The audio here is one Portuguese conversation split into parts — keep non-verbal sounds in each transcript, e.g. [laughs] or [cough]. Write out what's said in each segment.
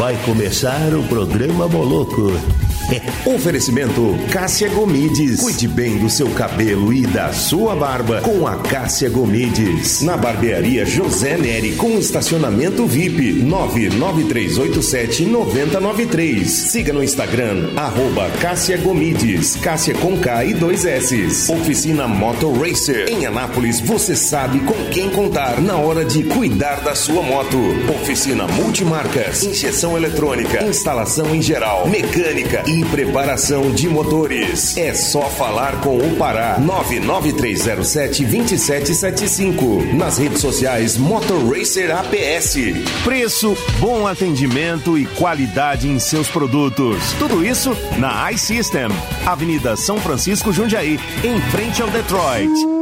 vai começar o programa Moloco. [laughs] Oferecimento Cássia Gomides. Cuide bem do seu cabelo e da sua barba com a Cássia Gomides. Na barbearia José Neri com estacionamento VIP 99387 9093. Siga no Instagram arroba Cássia Gomides. Cássia com K e dois S. Oficina Moto Racer. Em Anápolis você sabe com quem contar na hora de cuidar da sua moto. Oficina Multimarcas. Injeção eletrônica. Instalação em geral. Mecânica e preparação de motores. É só falar com o Pará 99307 2775. Nas redes sociais Motor Racer APS. Preço, bom atendimento e qualidade em seus produtos. Tudo isso na iSystem, Avenida São Francisco Jundiaí, em frente ao Detroit.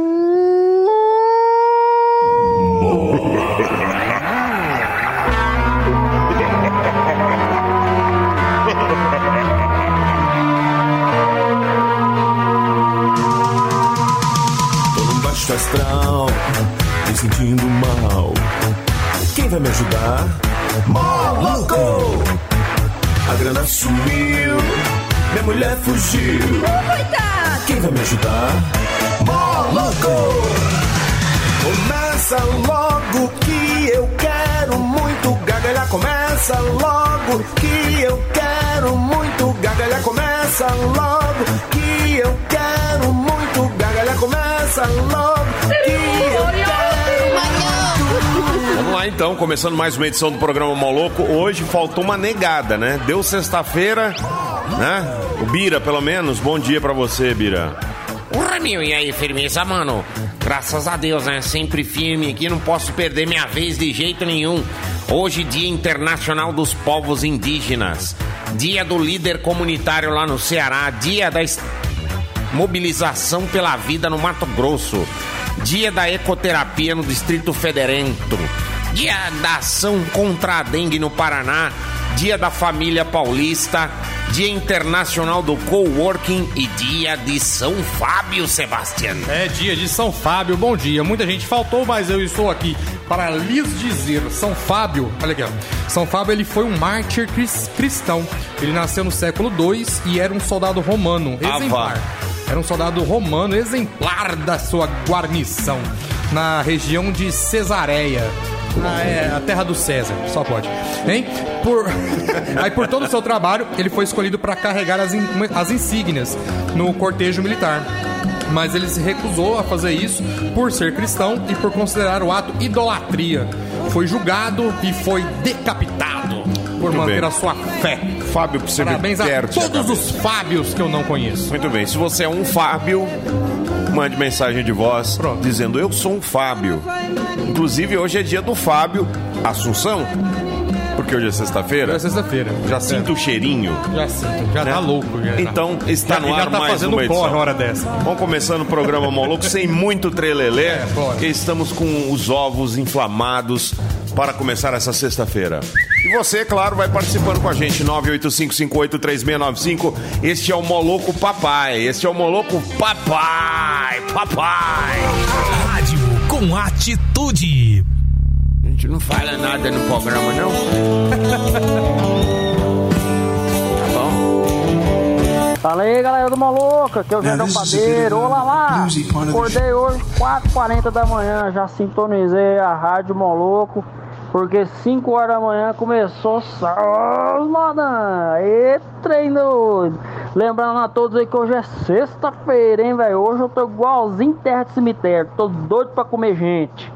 Sumiu, minha mulher fugiu. Coitado! Quem vai me ajudar? Moloco! Começa logo que eu quero muito gargalhar. Começa logo que eu quero muito gargalhar. Começa logo que eu quero muito gargalhar. Começa logo que eu quero muito. Vamos lá então, começando mais uma edição do programa Moloco. Hoje faltou uma negada, né? Deu sexta-feira, né? O Bira, pelo menos. Bom dia pra você, Bira. Porra, meu, e aí, firmeza, mano? Graças a Deus, né? Sempre firme aqui, não posso perder minha vez de jeito nenhum. Hoje, Dia Internacional dos Povos Indígenas. Dia do líder comunitário lá no Ceará. Dia da mobilização pela vida no Mato Grosso. Dia da ecoterapia no Distrito Federento. Dia da ação contra a dengue no Paraná. Dia da família paulista. Dia Internacional do Coworking e dia de São Fábio, Sebastião. É dia de São Fábio, bom dia. Muita gente faltou, mas eu estou aqui para lhes dizer. São Fábio, olha aqui, ó. São Fábio ele foi um mártir cris- cristão. Ele nasceu no século II e era um soldado romano, exemplar. Era um soldado romano exemplar da sua guarnição na região de Cesareia. Ah, é, a terra do César, só pode. Hein? Por... [laughs] Aí, por todo o seu trabalho, ele foi escolhido para carregar as, in- as insígnias no cortejo militar. Mas ele se recusou a fazer isso por ser cristão e por considerar o ato idolatria. Foi julgado e foi decapitado por manter bem. a sua fé. Fábio, ver Parabéns a todos os Fábios que eu não conheço. Muito bem, se você é um Fábio, mande mensagem de voz Pronto. dizendo eu sou um Fábio. Inclusive, hoje é dia do Fábio Assunção, porque hoje é sexta-feira. É sexta-feira. Já sinto o cheirinho. Já sinto. Já tá louco. Já, Então, está já, no já ar tá mais fazendo uma edição. corre hora dessa. Vamos começando o programa Moloco sem muito trelelê, É, estamos com os ovos inflamados para começar essa sexta-feira. E você, claro, vai participando com a gente, 985583695. Este é o Moloco Papai, este é o Moloco Papai, Papai. Rádio com atitude. A gente não fala nada no programa, não? [laughs] tá bom. Fala aí, galera do Maluca, aqui é o Jardão Padeiro. Olá lá! Acordei hoje 4h40 da manhã, já sintonizei a Rádio Moloco, porque 5 horas da manhã começou só modão. E trem doido. Lembrando a todos aí que hoje é sexta-feira, hein, velho? Hoje eu tô igualzinho terra de cemitério, tô doido pra comer gente.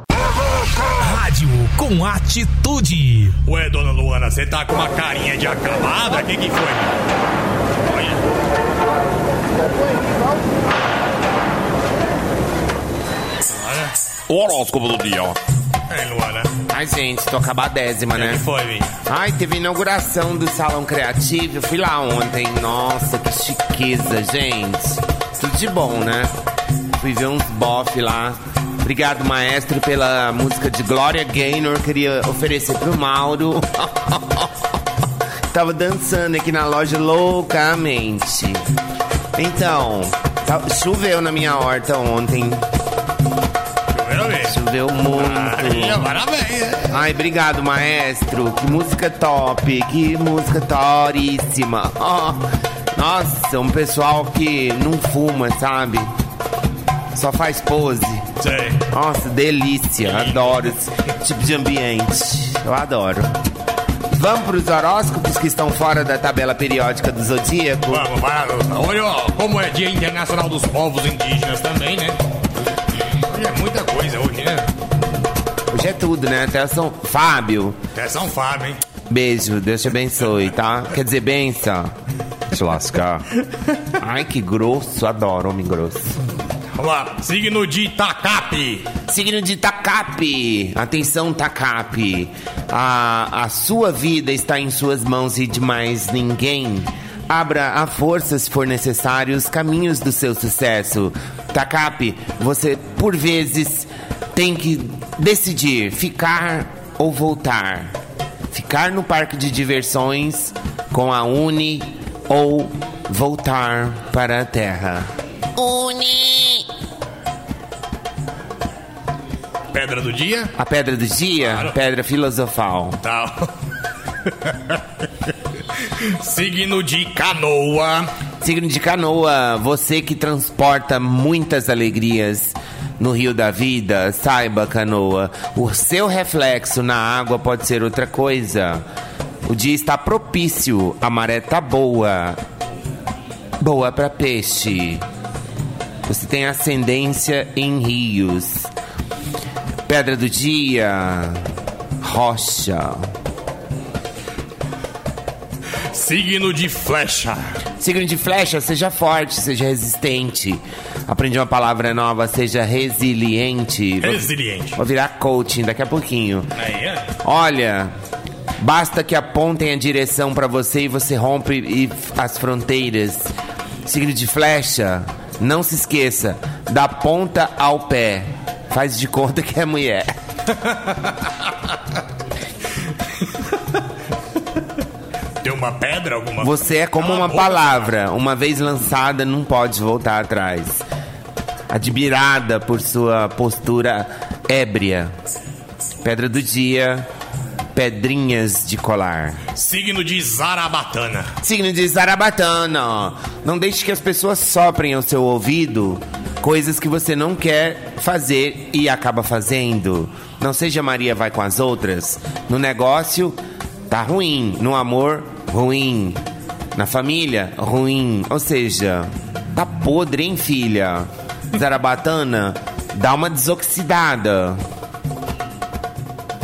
Rádio com atitude. Ué, dona Luana, você tá com uma carinha de acabada? O que, que foi? Horóscopo do dia, ó. Ei, Luana. Ai, gente, tô acabadésima, né? foi, Vim? Ai, teve inauguração do Salão Criativo. Eu fui lá ontem. Nossa, que chiqueza, gente. Tudo de bom, né? Fui ver uns bof lá. Obrigado, maestro, pela música de Gloria Gaynor. Queria oferecer pro Mauro. [laughs] Tava dançando aqui na loja loucamente. Então, tá- choveu na minha horta ontem. Choveu muito. [laughs] Parabéns. Ai, obrigado, maestro. Que música top, que música toríssima. Ó, nossa, um pessoal que não fuma, sabe? Só faz pose. Sei. Nossa, delícia. Adoro esse tipo de ambiente. Eu adoro. Vamos pros horóscopos que estão fora da tabela periódica do zodíaco? Vamos, vamos. Olha, ó, como é Dia Internacional dos Povos Indígenas também, né? Hoje, é tudo, né? Até São Fábio. É São Fábio, hein? Beijo, Deus te abençoe, tá? Quer dizer, benção. Te lascar. Ai, que grosso. Adoro homem grosso. Vamos lá. Signo de Itacape. Signo de Tacape. Atenção, Tacape. A, a sua vida está em suas mãos e de mais ninguém. Abra a força, se for necessário, os caminhos do seu sucesso. Tacape, você, por vezes, tem que decidir ficar ou voltar. Ficar no parque de diversões com a Uni ou voltar para a Terra. Uni! Pedra do dia. A pedra do dia, Claro. pedra filosofal. Tal. Signo de Canoa. Signo de canoa, você que transporta muitas alegrias no rio da vida, saiba, canoa, o seu reflexo na água pode ser outra coisa. O dia está propício, a maré tá boa. Boa para peixe. Você tem ascendência em rios. Pedra do dia, rocha. Signo de Flecha. Signo de flecha, seja forte, seja resistente. Aprendi uma palavra nova, seja resiliente. Vou- Resiliente. Vou virar coaching daqui a pouquinho. Aí, é. Olha, basta que apontem a direção pra você e você rompe e- as fronteiras. Signo de flecha, não se esqueça, da ponta ao pé. Faz de conta que é mulher. [laughs] uma pedra, alguma Você é como uma palavra, uma vez lançada, não pode voltar atrás. Admirada por sua postura ébria. Pedra do dia, pedrinhas de colar. Signo de Zarabatana. Signo de Zarabatana. Não deixe que as pessoas soprem ao seu ouvido coisas que você não quer fazer e acaba fazendo. Não seja Maria vai com as outras. No negócio, tá ruim. No amor, ruim. Na família, ruim. Ou seja, tá podre, hein, filha? Zarabatana, dá uma desoxidada.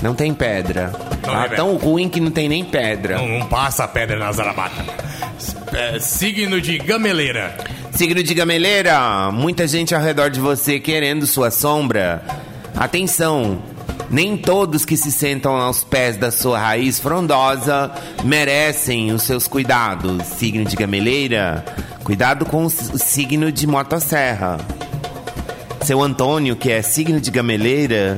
Não tem pedra. Não Tá tem tão ruim que não tem nem pedra. Não, não passa pedra na Zarabata. É, signo de Gameleira. Signo de gameleira, muita gente ao redor de você querendo sua sombra. Atenção, nem todos que se sentam aos pés da sua raiz frondosa merecem os seus cuidados. Signo de gameleira, cuidado com o signo de motosserra. Seu Antônio, que é signo de gameleira,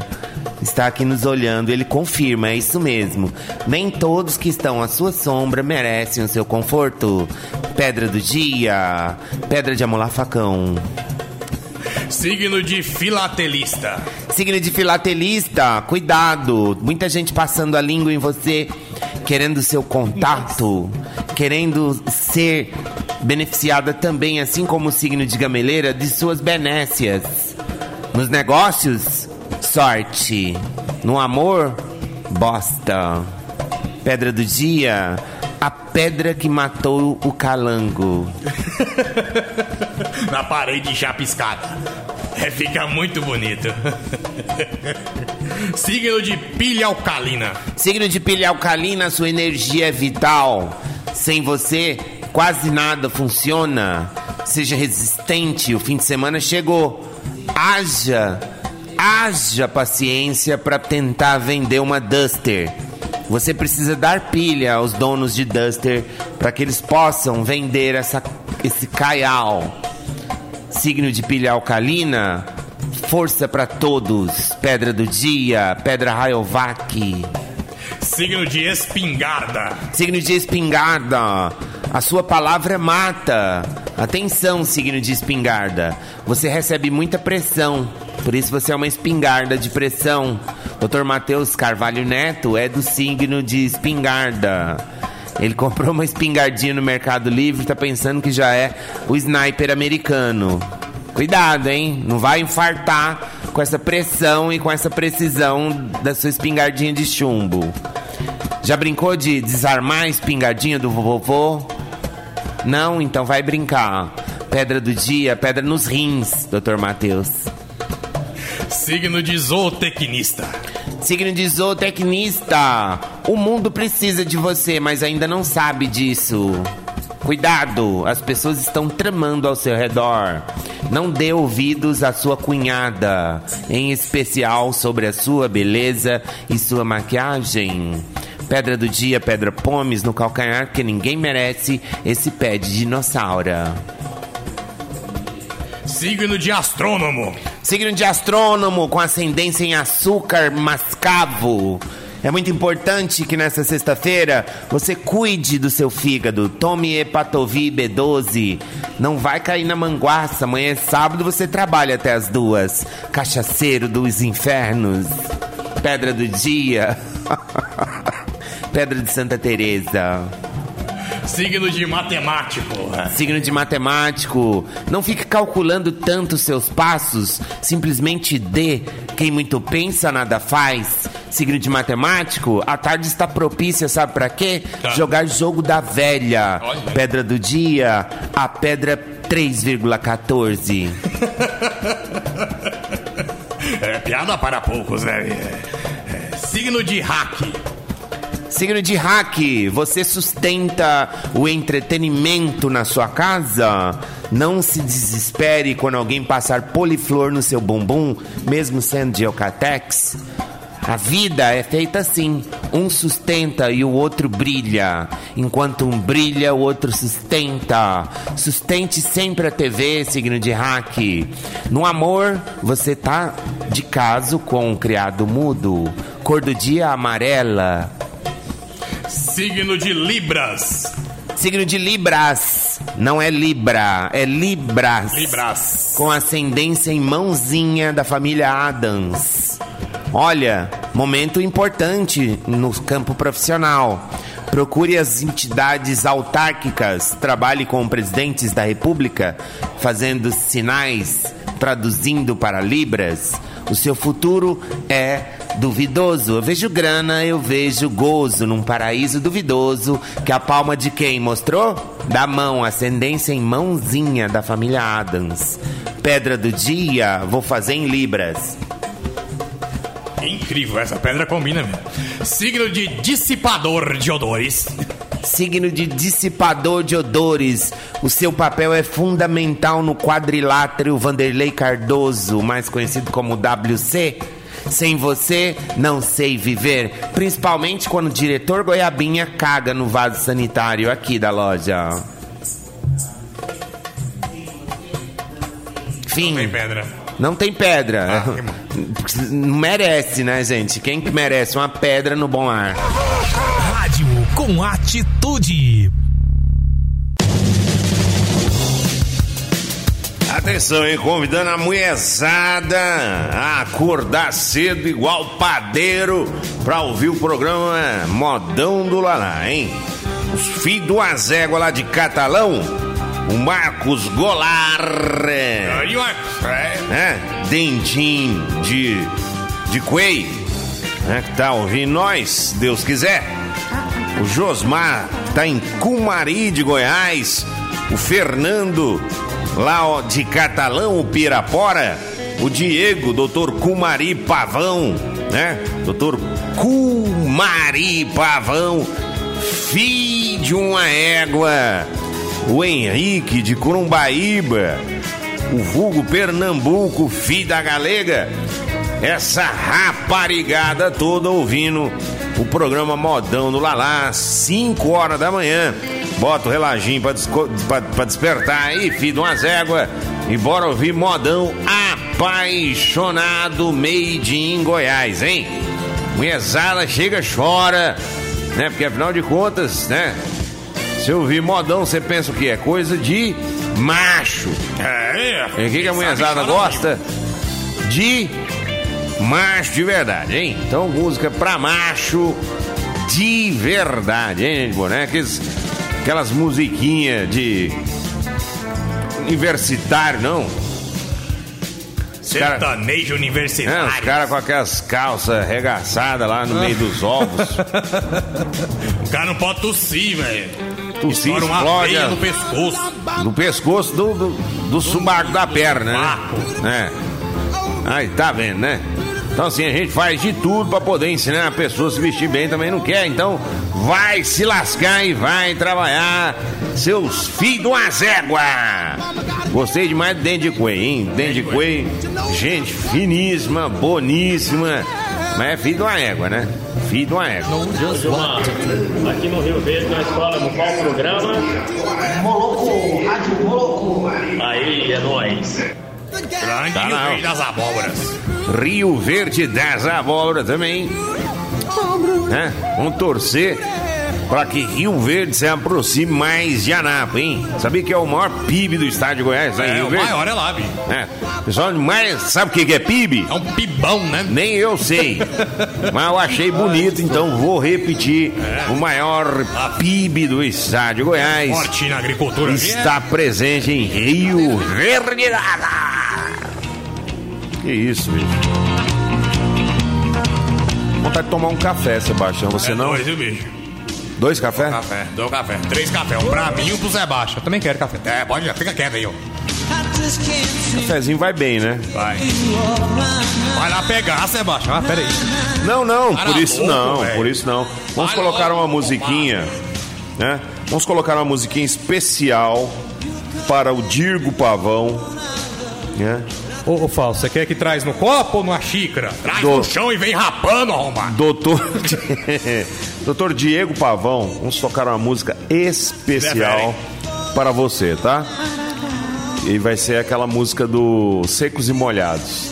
está aqui nos olhando. Ele confirma, é isso mesmo. Nem todos que estão à sua sombra merecem o seu conforto. Pedra do dia, pedra de amolar facão. Signo de Filatelista. Signo de filatelista, cuidado. Muita gente passando a língua em você, querendo seu contato, querendo ser beneficiada também, assim como o signo de gameleira, de suas benécias. Nos negócios, sorte. No amor, bosta. Pedra do dia, a pedra que matou o calango. [laughs] [laughs] Na parede chapiscada. É, fica muito bonito. [laughs] Signo de Pilha Alcalina. Signo de pilha alcalina, sua energia é vital. Sem você, quase nada funciona. Seja resistente, o fim de semana chegou. Haja, haja paciência para tentar vender uma Duster. Você precisa dar pilha aos donos de Duster para que eles possam vender essa, esse caial. Signo de pilha alcalina, força para todos. Pedra do dia, pedra Rayovac. Signo de Espingarda. Signo de espingarda, a sua palavra mata. Atenção, signo de espingarda. Você recebe muita pressão Por isso você é uma espingarda de pressão. Dr. Matheus Carvalho Neto é do signo de espingarda. Ele comprou uma espingardinha no Mercado Livre, tá pensando que já é o sniper americano. Cuidado, hein? Não vai infartar com essa pressão e com essa precisão da sua espingardinha de chumbo. Já brincou de desarmar a espingardinha do vovô? Não? Então vai brincar. Pedra do dia, pedra nos rins, Dr. Matheus. Signo de zootecnista. Signo de zootecnista. O mundo precisa de você, mas ainda não sabe disso. Cuidado, as pessoas estão tramando ao seu redor. Não dê ouvidos à sua cunhada, em especial sobre a sua beleza e sua maquiagem. Pedra do dia, pedra pomes no calcanhar, que ninguém merece esse pé de dinossauro. Signo de astrônomo. Signo de astrônomo com ascendência em açúcar mascavo. É muito importante que nessa sexta-feira você cuide do seu fígado. Tome Hepatovi B12. Não vai cair na manguaça. Amanhã é sábado, você trabalha até as duas. Cachaceiro dos infernos. Pedra do dia. [laughs] Pedra de Santa Teresa. Signo de matemático. Signo de matemático. Não fique calculando tanto seus passos. Simplesmente dê. Quem muito pensa, nada faz. Signo de matemático, a tarde está propícia, sabe para quê? Tá. Jogar jogo da velha. Olha. Pedra do dia, a pedra 3,14. [laughs] É piada para poucos, né? É, é, signo de hack. Signo de hack, você sustenta o entretenimento na sua casa? Não se desespere quando alguém passar poliflor no seu bumbum, mesmo sendo de Eucatex. A vida é feita assim: um sustenta e o outro brilha. Enquanto um brilha, o outro sustenta. Sustente sempre a TV, signo de hack. No amor, você tá de caso com um criado mudo. Cor do dia amarela. Signo de Libras. Signo de Libras. Não é Libra, é Libras. Libras. Com ascendência em mãozinha da família Adams. Olha, momento importante no campo profissional. Procure as entidades autárquicas, trabalhe com presidentes da República, fazendo sinais, traduzindo para Libras. O seu futuro é duvidoso. Eu vejo grana, eu vejo gozo num paraíso duvidoso. Que a palma de quem mostrou? Da mão, ascendência em mãozinha da família Adams. Pedra do dia, vou fazer em Libras. Incrível, essa pedra combina mesmo. Signo de dissipador de odores. Signo de dissipador de odores. O seu papel é fundamental no quadrilátero Vanderlei Cardoso, mais conhecido como WC. Sem você, não sei viver. Principalmente quando o diretor Goiabinha caga no vaso sanitário aqui da loja. Fim. Tem pedra. Não tem pedra. Ah. [laughs] Não merece, né, gente? Quem que merece uma pedra no bom ar? Rádio com atitude. Atenção, hein? Convidando a mulherzada a acordar cedo igual padeiro pra ouvir o programa Modão do Lalá, hein? Os filhos do Azégua lá de Catalão, o Marcos Golar, Aí, Marcos. É. né? Dentinho de, de Quei, né? Que tá ouvindo nós, Deus quiser. O Josmar tá em Cumari de Goiás. O Fernando lá ó, de Catalão, Pirapora. O Diego, doutor Cumari Pavão, né? Doutor Cumari Pavão, filho de uma égua. O Henrique de Curumbaíba. O vulgo Pernambuco, filho da galega. Essa raparigada toda ouvindo o programa Modão do Lalá, 5 horas da manhã. Bota o reloginho pra, pra- pra despertar aí, filho de umas éguas. E bora ouvir Modão apaixonado made in Goiás, hein? Mulherzada chega, chora, né? Porque afinal de contas, né? Se eu ouvir modão, você pensa o que? É coisa de macho. É. E o que, que a mulherzada gosta? de macho de verdade, hein? Então, música pra macho de verdade, hein, bonecas? Aquelas musiquinhas de universitário, não. Sertanejo universitário. É, os caras com aquelas calças arregaçadas lá no meio dos ovos. [laughs] O cara não pode tossir, velho. Tossir, Estoura uma explode veia a- no pescoço. No pescoço do, do, do subaco da perna, né? É. Aí, tá vendo, né? Então, assim, a gente faz de tudo pra poder ensinar a pessoa a se vestir bem, também não quer. Então, vai se lascar e vai trabalhar, seus filhos de uma zégua. Gostei demais do Dandy Quay, hein? Dandy Quay, gente finíssima, boníssima. Mas é filho de uma égua, né? Filho de uma égua. Gilmar, aqui no Rio Verde, na escola, no qual programa? Moloco, Rádio Moloco. Aí, é nóis. Grande Tá Rio. Verde das abóboras. Rio Verde das Abóboras também. Né? Vamos torcer para que Rio Verde se aproxime mais de Anápolis, hein? Sabia que é o maior PIB do estado de Goiás, né? É, Rio o Verde? maior é lá, bicho. É. Pessoal, mais sabe o que é PIB? É um pibão, né? Nem eu sei. Mas eu achei [laughs] bonito, então vou repetir. O maior PIB do estado de Goiás Forte na agricultura. está presente em Rio Verde. Que isso, bicho. Vontade de tomar um café, Sebastião. Você É não? dois, viu, bicho? Dois café? Café, dois café. Três café. Um pra mim e um pro Zé Baixa. Eu também quero café. É, pode já. Fica quieto aí, ó. Cafezinho vai bem, né? Vai. Vai lá pegar, Baixa. Ah, pera aí. Não, não, Cara por isso louco, não, velho. por isso não. Vamos Vai colocar logo, uma musiquinha, né? Vamos colocar uma musiquinha especial para o Dirgo Pavão, né? Ô, ô Fausto, você quer que traz no copo ou numa xícara? Traz Do- no chão e vem rapando, arrombado. Doutor, [laughs] Doutor Diego Pavão, vamos tocar uma música especial para você, tá? E vai ser aquela música do Secos e Molhados.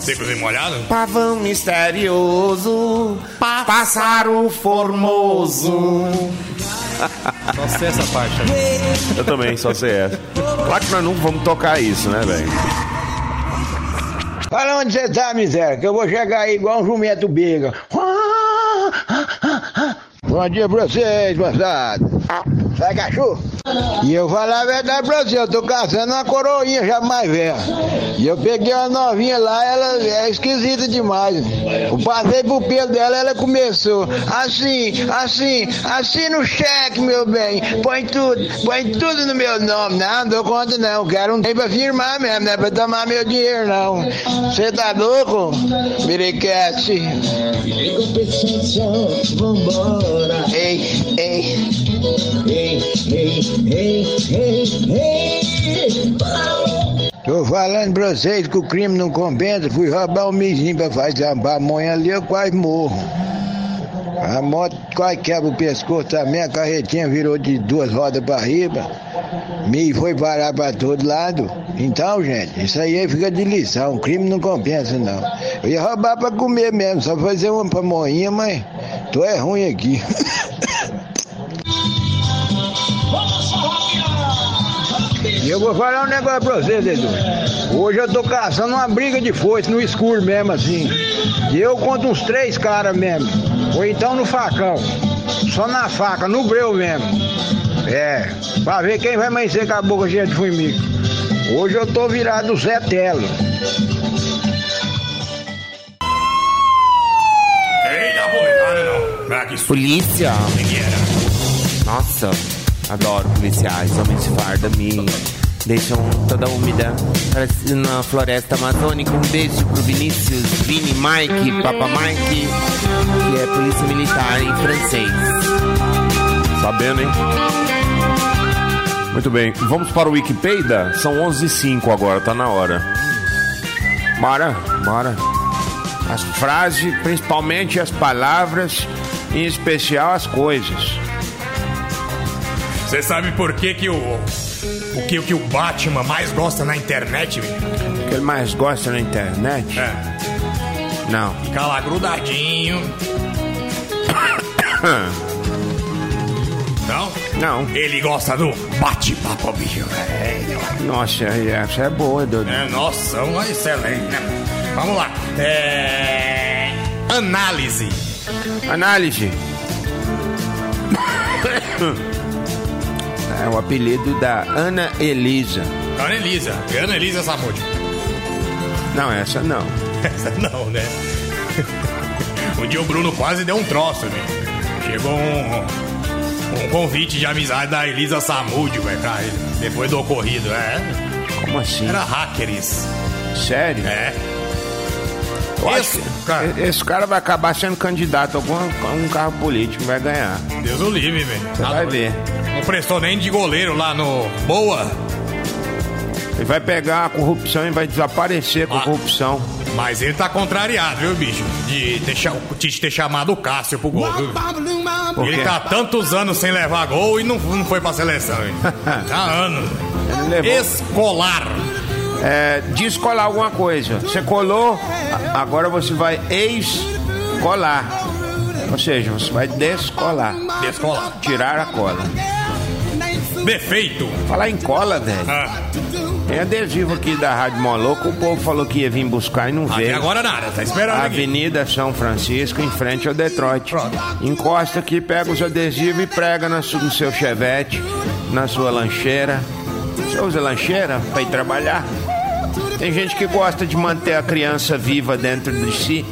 Secos e molhados? Pavão misterioso, pássaro formoso. [laughs] Só sei essa parte aí. Eu também, só sei essa. Claro que nós não vamos tocar isso, né, velho? Fala onde você tá, miséria, que eu vou chegar aí igual um jumento biga. Bom dia pra vocês, moçada. Sai, cachorro. E eu falar a verdade pra você, eu tô caçando uma coroinha já mais velha. E eu peguei uma novinha lá, ela é esquisita demais. Eu passei pro pelo dela, ela começou. Assim, assim, assim no cheque, meu bem. Põe tudo, põe tudo no meu nome. Não, não dou conta não. Quero um tempo pra firmar mesmo, não é pra tomar meu dinheiro não. Você tá louco? Biriquete. Ei, Tô falando pra vocês que o crime não compensa. Fui roubar um mizinho pra fazer uma pamonha ali, eu quase morro. A moto quase quebra o pescoço também, a carretinha virou de duas rodas pra riba. Me foi parar pra todo lado. Então, gente, isso aí fica de lição. Crime não compensa, não. Eu ia roubar pra comer mesmo, só fazer uma pamonha, mas tô é ruim aqui. [laughs] E eu vou falar um negócio pra você, Dedu. Hoje eu tô caçando uma briga de foice no escuro mesmo, assim. E eu conto uns três caras mesmo. Ou então no facão. Só na faca, no breu mesmo. É, pra ver quem vai amanhecer com a boca cheia de formiga. Hoje eu tô virado Zé Telo. Polícia. Nossa, adoro policiais. Homens de farda me deixam toda úmida. Parece na floresta amazônica. Um beijo pro Vinícius, Vini, Mike, Papa Mike, que é polícia militar em francês. Sabendo, hein? Muito bem, vamos para o Wikipedia? São 11 h 05 agora, tá na hora. Bora, bora. As frases, principalmente as palavras, em especial as coisas. Você sabe por que que o... O que, o que o Batman mais gosta na internet, velho? O que ele mais gosta na internet? É, Não. ficar lá grudadinho. [coughs] Não? Não. Ele gosta do bate-papo, bicho. É, Nossa, essa é boa, Dudu. é, nossa, uma excelente, né? Vamos lá. É... Análise. Análise. [coughs] É o apelido da Ana Elisa. Ana Elisa. Ana Elisa Samúdio. Não, essa não. [laughs] Essa não, né? Um [laughs] dia o Bruno quase deu um troço, velho. Chegou um, um convite de amizade da Elisa Samúdio, velho, pra ele. Depois do ocorrido, é. Como assim? Era hackers. Sério? É. Eu Esse que cara- esse cara vai acabar sendo candidato a algum, um carro político, vai ganhar. Deus o livre, velho. Você vai ver. Não prestou nem de goleiro lá no Boa. Ele vai pegar a corrupção e vai desaparecer com a Ah. corrupção. Mas ele tá contrariado, viu, bicho? De ter, Tite ter chamado o Cássio pro gol, viu? Ele tá tantos anos sem levar gol e não, não foi pra seleção, hein? [laughs] Há anos. Escolar. É, descolar alguma coisa. Você colou, agora você vai ex-colar. Ou seja, você vai descolar. Descolar. Tirar a cola. Defeito. Falar em cola, velho. Ah, Tem adesivo aqui da Rádio Moloco. O povo falou que ia vir buscar e não até veio. agora nada, tá esperando aqui. Avenida São Francisco, em frente ao Detroit. Pronto. Encosta aqui, pega os adesivos e prega no seu chevette, na sua lancheira. Você usa lancheira para ir trabalhar? Tem gente que gosta de manter a criança viva dentro de si.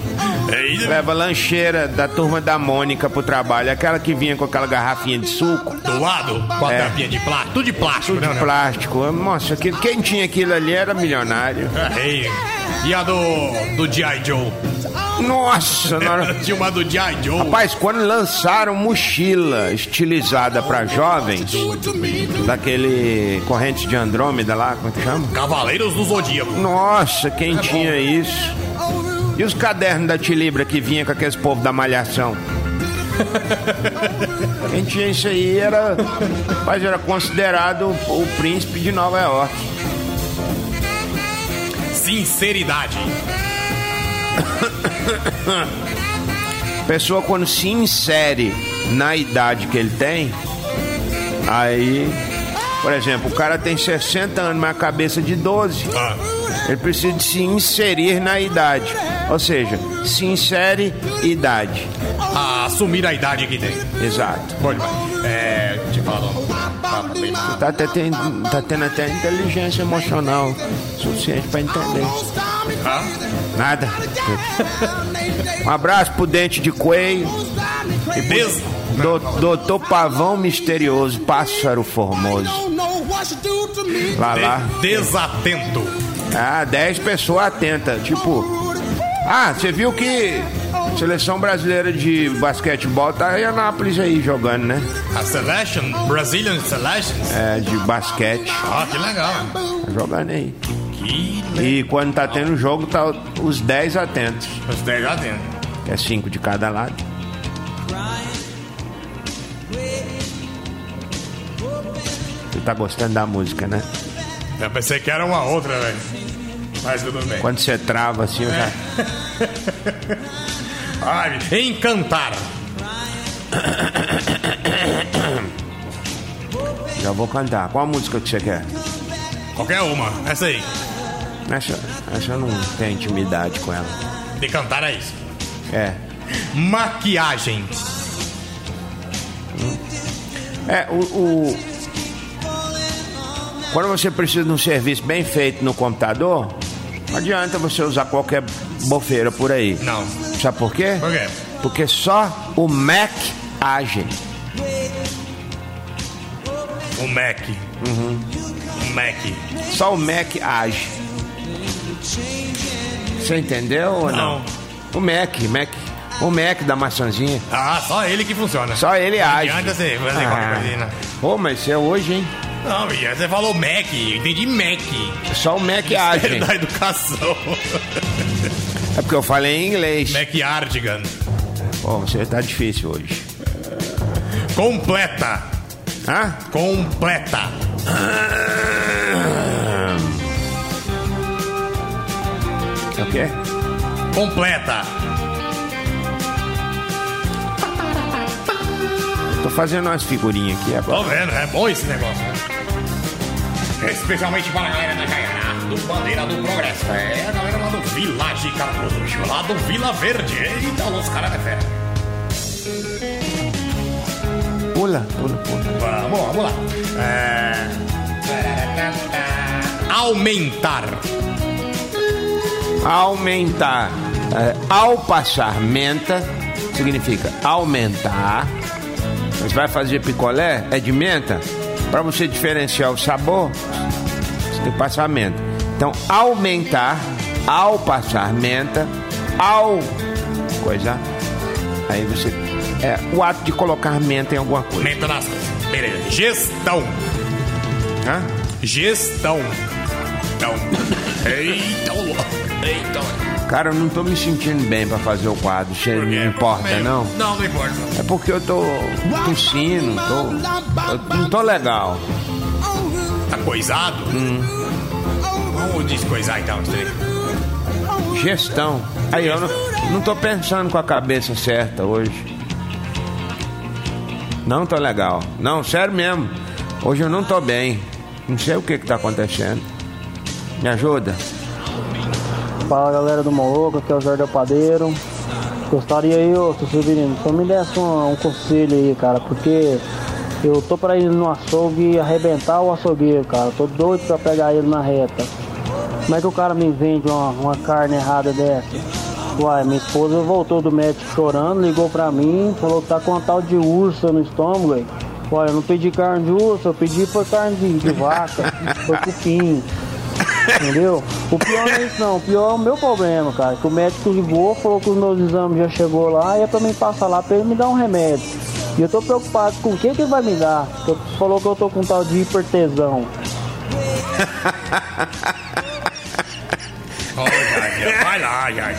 É Leva lancheira da turma da Mônica pro trabalho, aquela que vinha com aquela garrafinha de suco, do lado, com a É. tampinha de plástico. Tudo de plástico, tudo né? de né? plástico. Nossa, quem tinha aquilo ali era milionário. Ei, E a do, do G.I. Joe? Nossa, na hora... Tinha uma do G.I. Joe. Rapaz, quando lançaram mochila estilizada para jovens, daquele corrente de Andrômeda lá, como é que chama? Cavaleiros do Zodíaco. Nossa, quem tinha isso? E os cadernos da Tilibra que vinha com aqueles povos da malhação? [laughs] Quem tinha isso aí era, rapaz, era considerado o príncipe de Nova York. Sinceridade. [coughs] [laughs] Pessoa quando se insere na idade que ele tem, aí, por exemplo, o cara tem 60 anos, mas a cabeça de 12. Ah, Ele precisa de se inserir na idade. Ou seja, se insere idade. a assumir a idade que tem. Exato. Demais. É. Falar não. Tá, até tendo, tá tendo até inteligência emocional suficiente pra entender. Ah, Nada. Um abraço pro dente de coelho. Des... Do, doutor Pavão Misterioso, Pássaro Formoso. Lá, lá. de- desatento. Ah, 10 pessoas atentas. Tipo, ah, você viu que a seleção brasileira de basquetebol tá em Anápolis aí jogando, né? A Selection, Brazilian Selection. É, de basquete. Ah, que legal. Tá jogando aí. E quando tá tendo jogo, tá os 10 atentos. Os 10 atentos. Que é 5 de cada lado. Você tá gostando da música, né? Eu pensei que era uma outra, velho. Mas tudo bem. Quando você trava assim, eu já. [laughs] Ai, encantar. Já vou cantar. Qual a música que você quer? Qualquer uma. Essa aí. Essa, essa eu não tenho intimidade com ela. De cantar é isso. É. Maquiagem. É, o, o- Quando você precisa de um serviço bem feito no computador, não adianta você usar qualquer bofeira por aí. Não. Sabe por quê? Por quê? Porque só o Mac age. O Mac. Uhum. O Mac. Só o Mac age. Você entendeu ou não? Não. O Mac, Mac, o Mac da maçãzinha. Ah, só ele que funciona. Só ele age. adianta você fazer qualquer coisinha, né? Pô, mas isso é hoje, hein? Não, você falou Mac. Eu entendi Mac. Só o Mac age. da educação. [laughs] É porque eu falei em inglês. Mac Artigan. Pô, você tá difícil hoje. Completa. Hã? Completa. É o quê? Completa. Tô Tô fazendo umas figurinhas aqui Tô agora. vendo, é bom esse negócio, né? Especialmente para a galera da Jaiara, do Bandeira do Progresso. É, a galera lá do Village Cardoso, lá do Vila Verde. Eita, os caras é fera. Pula, pula, pula. Vamos, vamos lá. É... Aumentar. Aumentar. É, ao passar menta, significa aumentar. Você vai fazer picolé, é de menta. Para você diferenciar o sabor, você tem que passar menta. Então, aumentar, ao passar menta, ao coisa. Aí você. É o ato de colocar menta em alguma coisa. Menta nas. Beleza. Gestão. Hã? Gestão. Então. Eita, ô, eita. ô. Cara, eu não tô me sentindo bem pra fazer o quadro. Che- Por quê? Não importa, Meio- não. Não, não importa. É porque eu tô tossindo, tô, eu não tô legal. Tá coisado? Hum. Vamos descoisar então, isso aí. Gestão. Aí eu não, não tô pensando com a cabeça certa hoje. Não tô legal. Não, sério mesmo. Hoje eu não tô bem. Não sei o que que tá acontecendo. Me ajuda? Fala galera do Moloco, aqui é o Jardel Padeiro. Gostaria aí, ô Severino, só me desse um, um conselho aí, cara, porque eu tô pra ir no açougue e arrebentar o açougueiro, cara. Tô doido pra pegar ele na reta. Como é que o cara me vende uma, uma carne errada dessa? Uai, minha esposa voltou do médico chorando, ligou pra mim, falou que tá com uma tal de ursa no estômago. Uai, eu não pedi carne de ursa, eu pedi foi carne de, de vaca, [laughs] foi cupim. Entendeu? O pior não é isso não, o pior é o meu problema, cara. Que o médico ligou, falou que os meus exames já chegou lá e é pra mim passar lá pra ele me dar um remédio. E eu tô preocupado com o que, que ele vai me dar. Porque ele falou que eu tô com tal de hipertesão. Jair, [laughs] vai lá, Jair.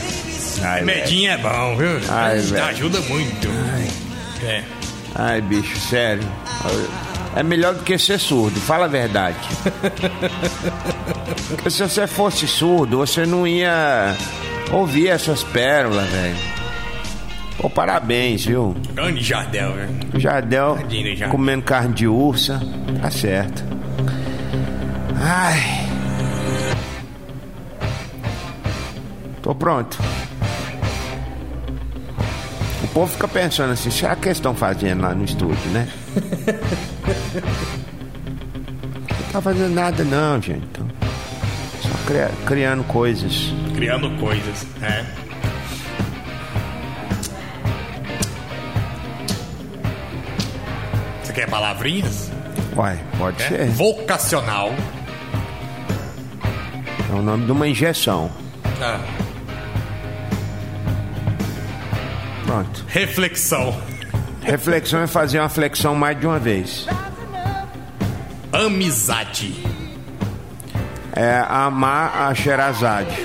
Ai, Medinho é bom, viu? Ai, velho. ajuda muito. É. Ai, bicho, sério. É melhor do que ser surdo, fala a verdade. [laughs] Porque se você fosse surdo, você não ia ouvir essas pérolas, velho. Pô, parabéns, viu? Grande Jardel, velho. O Jardel do Jardel. comendo carne de ursa, tá certo. Ai. Tô pronto. O povo fica pensando assim, será que eles estão fazendo lá no estúdio, né? Não tá fazendo nada não, gente. Então, Só cria- criando coisas. Criando coisas. É. Você quer palavrinhas? Uai, pode É. ser. Vocacional. É o nome de uma injeção. Ah. Pronto. Reflexão. Reflexão é fazer uma flexão mais de uma vez. Amizade. É amar a Sherazade.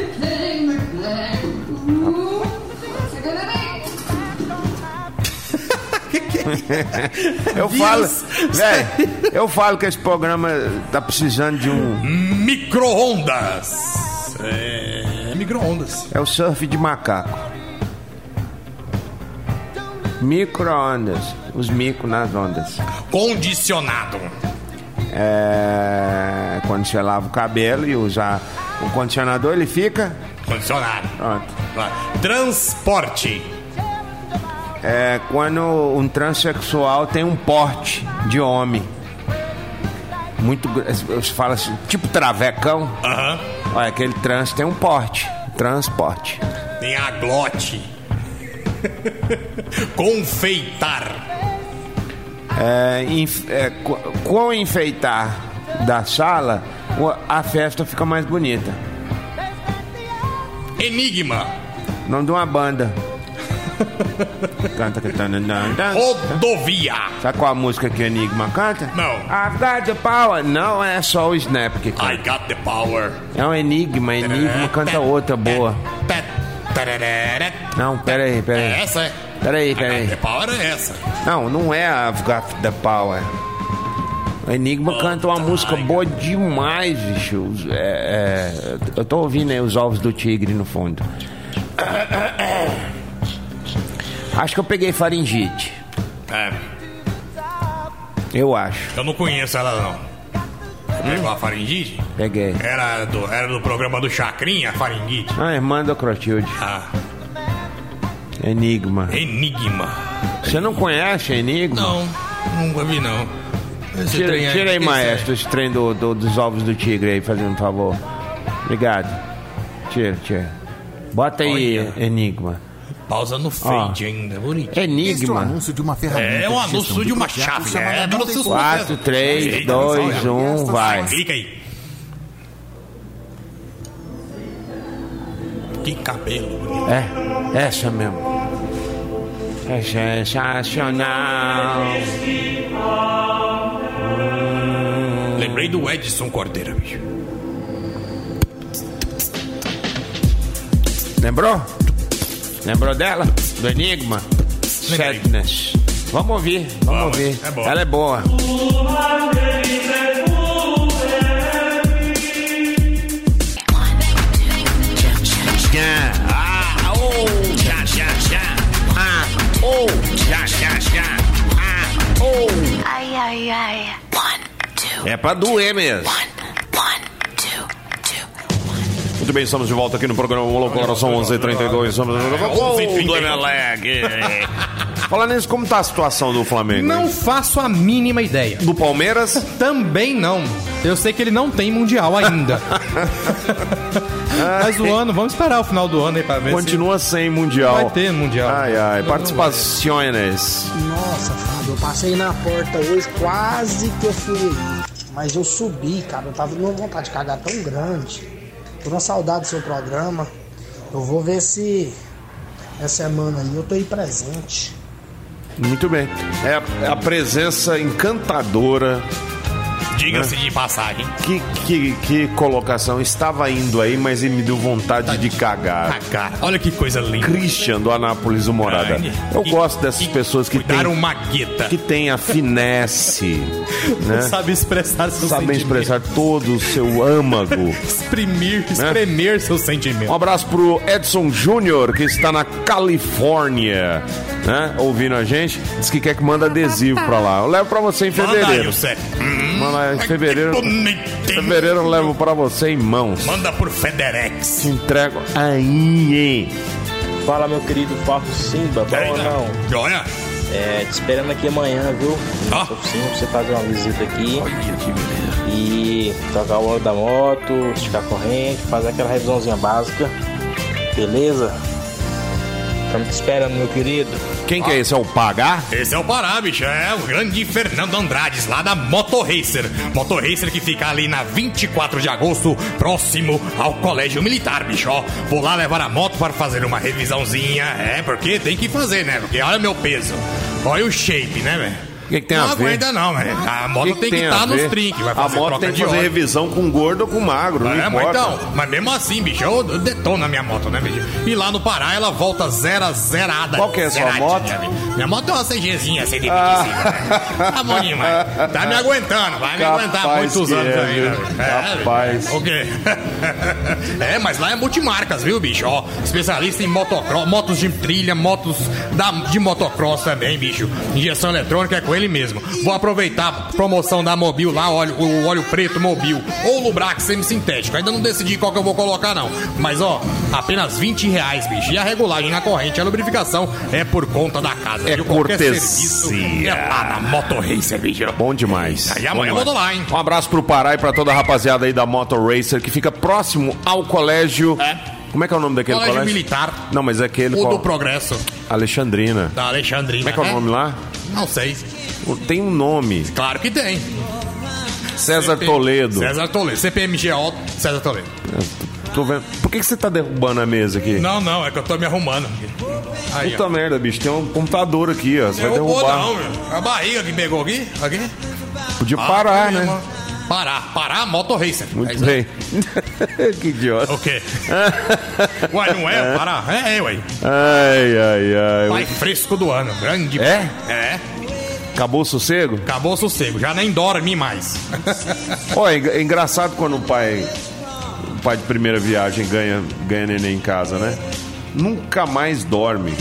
[laughs] eu falo, velho, eu falo que esse programa tá precisando de um. Micro-ondas. É. Micro-ondas. É o surf de macaco. Micro-ondas. Os micos nas ondas. Condicionado. É, quando você lava o cabelo e usa o condicionador, ele fica. Condicionado. Pronto. Transporte. É quando um transexual tem um porte de homem. Muito. Você fala assim, tipo travecão. Aham. Olha, aquele trans tem um porte. Transporte. Tem a glote. [laughs] [laughs] Confeitar. É, enf- é, co- com enfeitar da sala, a festa fica mais bonita. Enigma. Nome de uma banda. [laughs] Canta cantando. Rodovia. Sabe qual a música que o Enigma canta? Não. I've got the power. Não é só o Snap que I canta. got the power. É um Enigma. Enigma canta outra boa. Tararara. Não, pera aí, pera É aí. essa, é? Pera aí, pera aí. the power é essa. Não, não é a got the power. O Enigma canta uma música boa demais, bicho. É, é, eu tô ouvindo aí os ovos do tigre no fundo. Acho que eu peguei faringite. É. Eu acho. Eu não conheço ela, não. Pegou a faringite? Peguei. Era do, era do programa do Chacrinha, a faringite? Ah, irmã da Clotilde. Ah, Enigma. Enigma. Você não conhece Enigma? Não, nunca vi, não. Esse Tira, trem tira aí, esse maestro, esse trem do, do- dos ovos do tigre aí, fazendo um favor. Obrigado. Tira, tira. Bota aí. Enigma. Pausa no fade ainda, bonito. Este é o Enigma. anúncio de uma ferramenta. É um gestão anúncio de uma chave, né? É Nota anúncio- Informa. 4, 3, Eita, 2, 1, vai. Clica aí. Que cabelo bonito. É, essa mesmo. É sensacional. Lembrei do Edson Cordeiro, bicho. Lembrou? Lembrou dela? Do Enigma? Sadness. Vamos ouvir, vamos, Vamos, ouvir. é boa. Ela é boa. Já, ah, oh, já, já, já. Ah, oh, já, já, já. Ah, oh. Ai, ai, ai. One, two, É pra doer mesmo. one. Muito bem, estamos de volta aqui no programa Louco, agora são 11h32. Somos Gol do Emelec. Falando nisso, como tá a situação do Flamengo? Não hein? faço a mínima ideia. Do Palmeiras? [laughs] Também não. Eu sei que ele não tem mundial ainda. [laughs] Mas o ano, vamos esperar o final do ano aí pra ver Continua sem Mundial. Vai ter Mundial. Ai, ai. Não, Participações. Nossa, Fábio, eu passei na porta hoje, quase que eu fui. Mas eu subi, cara, eu tava numa vontade de cagar tão grande. Tô na saudade do seu programa. Eu vou ver se essa semana aí eu tô aí presente. Muito bem. É a, é a presença encantadora. Diga-se de passagem. Que, que, que colocação. Estava indo aí, mas ele me deu vontade de cagar. Cagar. Olha que coisa linda. Christian do Anápolis, o Morada. Eu e- gosto dessas pessoas que têm, uma gueta. que têm a finesse, [laughs] né? Sabe expressar seus Sabem expressar todo o seu âmago. [laughs] Exprimir, espremer seus Um sentimentos. abraço pro Edson Júnior, que está na Califórnia, né? Ouvindo a gente. Diz que quer que manda adesivo pra lá. Eu levo pra você em Manda aí Manda em fevereiro. Fevereiro eu levo pra você em mãos. Manda por Federex. Te entrego aí, hein? Fala, meu querido Papo Simba. Bom ou não? Olha. É, te esperando aqui amanhã, viu? Na oficina pra você fazer uma visita aqui Olha que beleza. e trocar o óleo da moto, esticar a corrente, fazer aquela revisãozinha básica. Beleza? Estamos te esperando, meu querido. Quem que é esse? É o Pagar? Esse é o Pará, bicho. É o grande Fernando Andrades, lá da Moto Racer. Moto Racer que fica ali na 24 de agosto, próximo ao Colégio Militar, bicho. Ó, vou lá levar a moto para fazer uma revisãozinha. É, porque tem que fazer, né? Porque olha meu peso. Olha o shape, né, velho? O que, que tem não a ver? aguenta não, velho. A moto Que tem que a estar nos ver? trinques. A moto tem que fazer óleo. revisão com gordo ou com magro, não É, mas então, mas mesmo assim, bicho, eu, eu detono a minha moto, né, bicho? E lá no Pará ela volta zera, zerada. Qual que é a sua moto? Minha moto é uma CGzinha, assim, de 25, Ah. né? Tá bom demais. Tá me aguentando, vai me aguentar muitos que anos é, aí, né? É, bicho. O quê? [laughs] é, mas lá é multimarcas, viu, bicho? Ó, especialista em motocross, motos de trilha, motos da, de motocross também, bicho. Injeção eletrônica é com ele mesmo. Vou aproveitar a promoção da Mobil lá, óleo, o óleo preto Mobil ou Lubrax semi-sintético. Ainda não decidi qual que eu vou colocar, não. Mas, ó, apenas 20 reais, bicho. E a regulagem na corrente, a lubrificação é por conta da casa. É viu? Cortesia. serviço é lá na Moto Racer, bicho. Bom demais. Aí amanhã eu vou lá, hein? Um abraço pro Pará e pra toda a rapaziada aí da Motor Racer que fica próximo ao colégio. É. Como é que é o nome daquele Colégio colégio? Militar. Não, mas é aquele. O qual- do Progresso, Alexandrina. da Alexandrina. Como é que é o né? nome lá? Não sei. Tem um nome. Claro que tem. César CP Toledo. César Toledo. CPMGO, César Toledo. Tô vendo. Por que, que você tá derrubando a mesa aqui? Não, não, é que eu tô me arrumando. Aí, Puta ó. merda, bicho. Tem um computador aqui, ó. Você vai derrubar. não, meu. A barriga que pegou aqui. Aqui. Podia Ah, parar, né? Parar. Parar a Moto Racer. É Muito isso bem. [laughs] que idiota. O quê? Uai, não é? Parar? É, é, uai. Ai, ai, ai. Pai fresco do ano. Grande. É? É. Acabou o sossego? Acabou o sossego. Já nem dorme mais. [laughs] Engra- é engraçado quando o pai. O pai de primeira viagem ganha, ganha neném em casa, né? nunca mais dorme.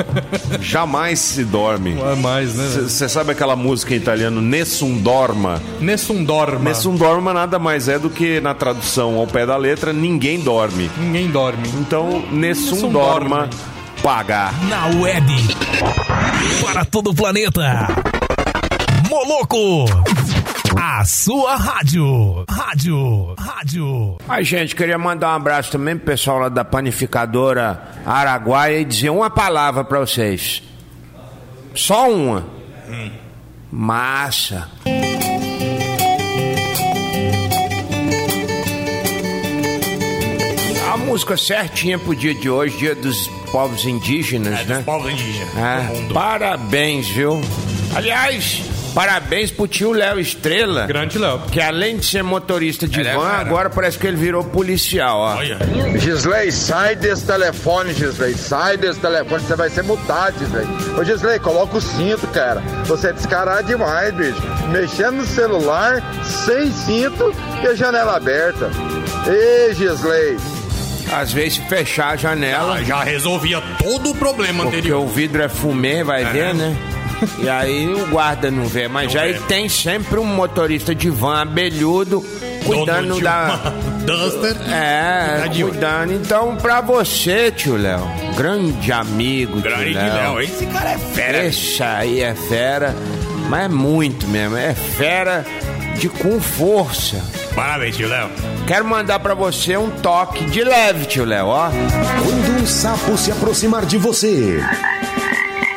[laughs] Jamais se dorme. Não é mais, né? Você sabe aquela música em italiano Nessun Dorma? Nessun dorma. Nessun Dorma nada mais é do que, na tradução ao pé da letra, ninguém dorme. Ninguém dorme. Então, Nessun, Nessun Dorma, dorme. paga. Na web. Para todo o planeta. Moloco. A sua rádio. Rádio. Rádio. Ai, gente, queria mandar um abraço também pro pessoal lá da panificadora Araguaia e dizer uma palavra pra vocês. Só uma. Massa. Música certinha pro dia de hoje, dia dos povos indígenas, É, né? dos povos indígenas É, parabéns, viu? Aliás, parabéns pro tio Léo Estrela. Grande Léo. Que além de ser motorista de Ele é van, fera. agora parece que ele virou policial, ó. Olha. Gisley, sai desse telefone, Gisley. Sai desse telefone, você vai ser multado, Gisley. Ô, Gisley, coloca o cinto, cara. Você é descarado demais, bicho. Mexendo no celular, sem cinto e a janela aberta. Ê, Gisley. Às vezes fechar a janela, Ah, já resolvia todo o problema porque anterior. o vidro é fumê, vai ver, né? E aí o guarda não vê. Mas Não aí vê. tem sempre um motorista de van abelhudo cuidando Dono da. [laughs] Duster. É, olho. cuidando. Então, pra você, tio Léo, grande amigo, Grande tio. Léo. Esse cara é fera. Esse aí é fera, mas é muito mesmo. É fera de com força. Parabéns, tio Léo. Quero mandar pra você um toque de leve, tio Léo, ó. Quando um sapo se aproximar de você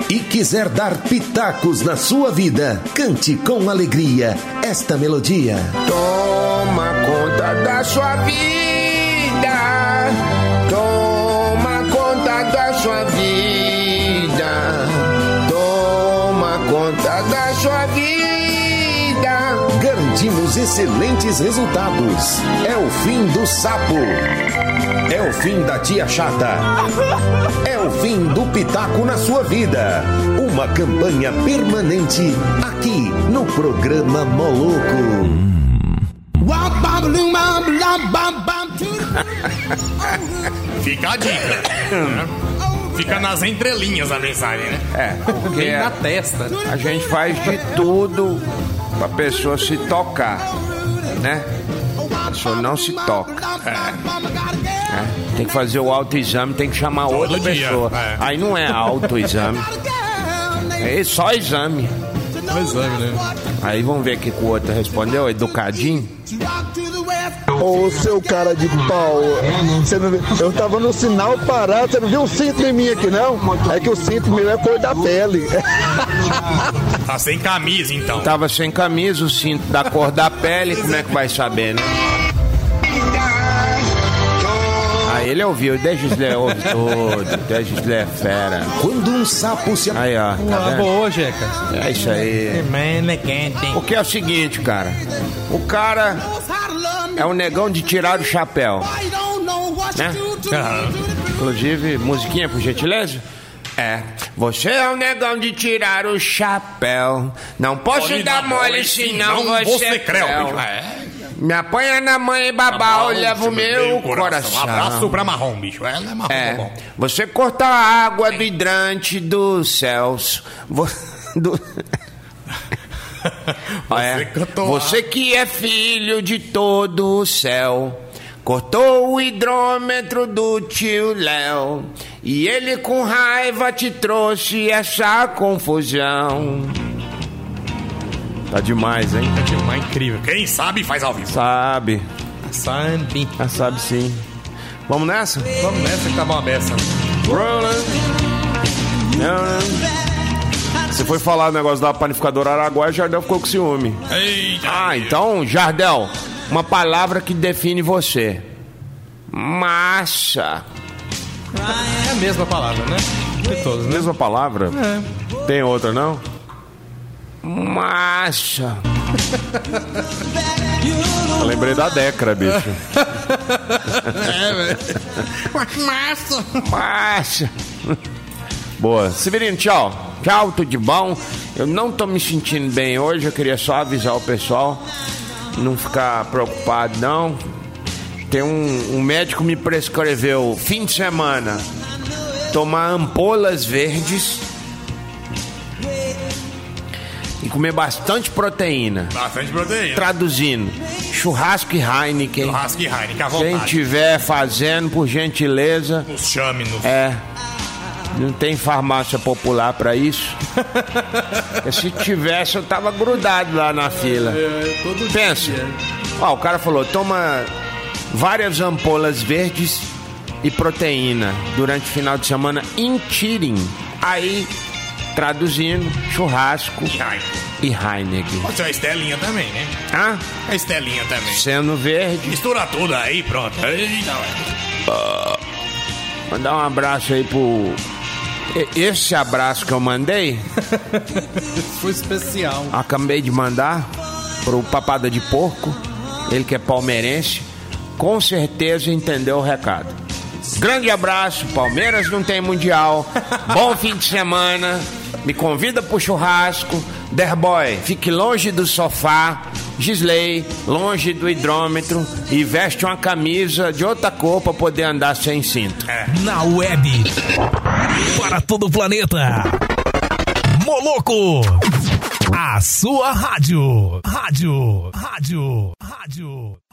e quiser dar pitacos na sua vida, cante com alegria esta melodia. Toma conta da sua vida. Toma conta da sua vida. Toma conta da sua vida. Garantimos excelentes resultados. É o fim do sapo. É o fim da tia chata. É o fim do pitaco na sua vida. Uma campanha permanente aqui no programa Moloco. Fica a dica. Né? Fica nas entrelinhas a mensagem, né? É, porque Vem na testa. a gente faz de tudo pra pessoa se tocar, né? A pessoa não se toca. É. Tem que fazer o autoexame, tem que chamar outra dia, pessoa. é. Aí não é autoexame. É só exame. O exame, né? Aí vamos ver o que o outro respondeu, educadinho. Ô, seu cara de pau. Você não vê- Eu tava no sinal parado, você não viu o cinto em mim aqui, não? É que o cinto meu é cor da pele. [laughs] Tá sem camisa, então. Tava sem camisa, o cinto da cor da pele, como é que vai saber, né? Aí ele ouviu, o Degislé ouve tudo, o Degislé é fera. Quando um sapo se Aí, ó, tá Ah, vendo? boa, Jeca. É isso aí. Porque é o seguinte, cara. O cara é um negão de tirar o chapéu. Né? Inclusive, musiquinha, por gentileza? É. Você é um negão de tirar o chapéu. Não posso Pode dar mole, mole, senão senão você, você é creu. É. Me apanha na mãe babau, leva o meu coração. Abraço pra marrom, bicho. Ela é marrom, tá É, bom. você corta a água do hidrante dos céus. Vo- [laughs] [laughs] do- É, cantou você que é filho de todo o céu. Cortou o hidrômetro do tio Léo. E ele com raiva te trouxe essa confusão. Tá demais, hein? É demais, incrível. Quem sabe faz ao vivo. Sabe. Sandy. Ah, sabe sim. Vamos nessa? Vamos nessa que tá uma beça. Você foi falar o negócio da panificadora Araguaia, Jardel ficou com ciúme. Eita. Ah, então, Jardel, uma palavra que define você. Massa. É a mesma palavra, né? De todos, né? Mesma palavra? Tem outra, não? Massa. Eu [laughs] lembrei da Decra, bicho. Massa. Massa. Boa. Severino, tchau. Tchau, tudo de bom. Eu não tô me sentindo bem hoje, eu queria só avisar o pessoal. Não ficar preocupado, não. Tem um, um médico me prescreveu fim de semana tomar ampolas verdes e comer bastante proteína. Bastante proteína. Traduzindo, churrasco e Heineken. Churrasco e Heineken, à Quem vontade. tiver fazendo, por gentileza. Nos chame, nos... É. Não tem farmácia popular pra isso. [laughs] Se tivesse, eu tava grudado lá na fila. Pensa. Ó, o cara falou: toma várias ampolas verdes e proteína durante o final de semana em Tiring. Aí, traduzindo, churrasco e Heineken. Pode ser uma estelinha também, né? Hã? A estelinha também. Sendo verde. Mistura tudo aí, pronto. Eita, ué. Mandar um abraço aí pro. Esse abraço que eu mandei, [laughs] Foi especial. acabei de mandar pro Papada de Porco, ele que é palmeirense, com certeza entendeu o recado. Grande abraço, Palmeiras não tem mundial. [laughs] Bom fim de semana. Me convida pro churrasco. Derboy, fique longe do sofá. Gisley, longe do hidrômetro. E veste uma camisa de outra cor pra poder andar sem cinto. Na web. Para todo o planeta. Moloco. A sua rádio. Rádio. Rádio. Rádio. Rádio.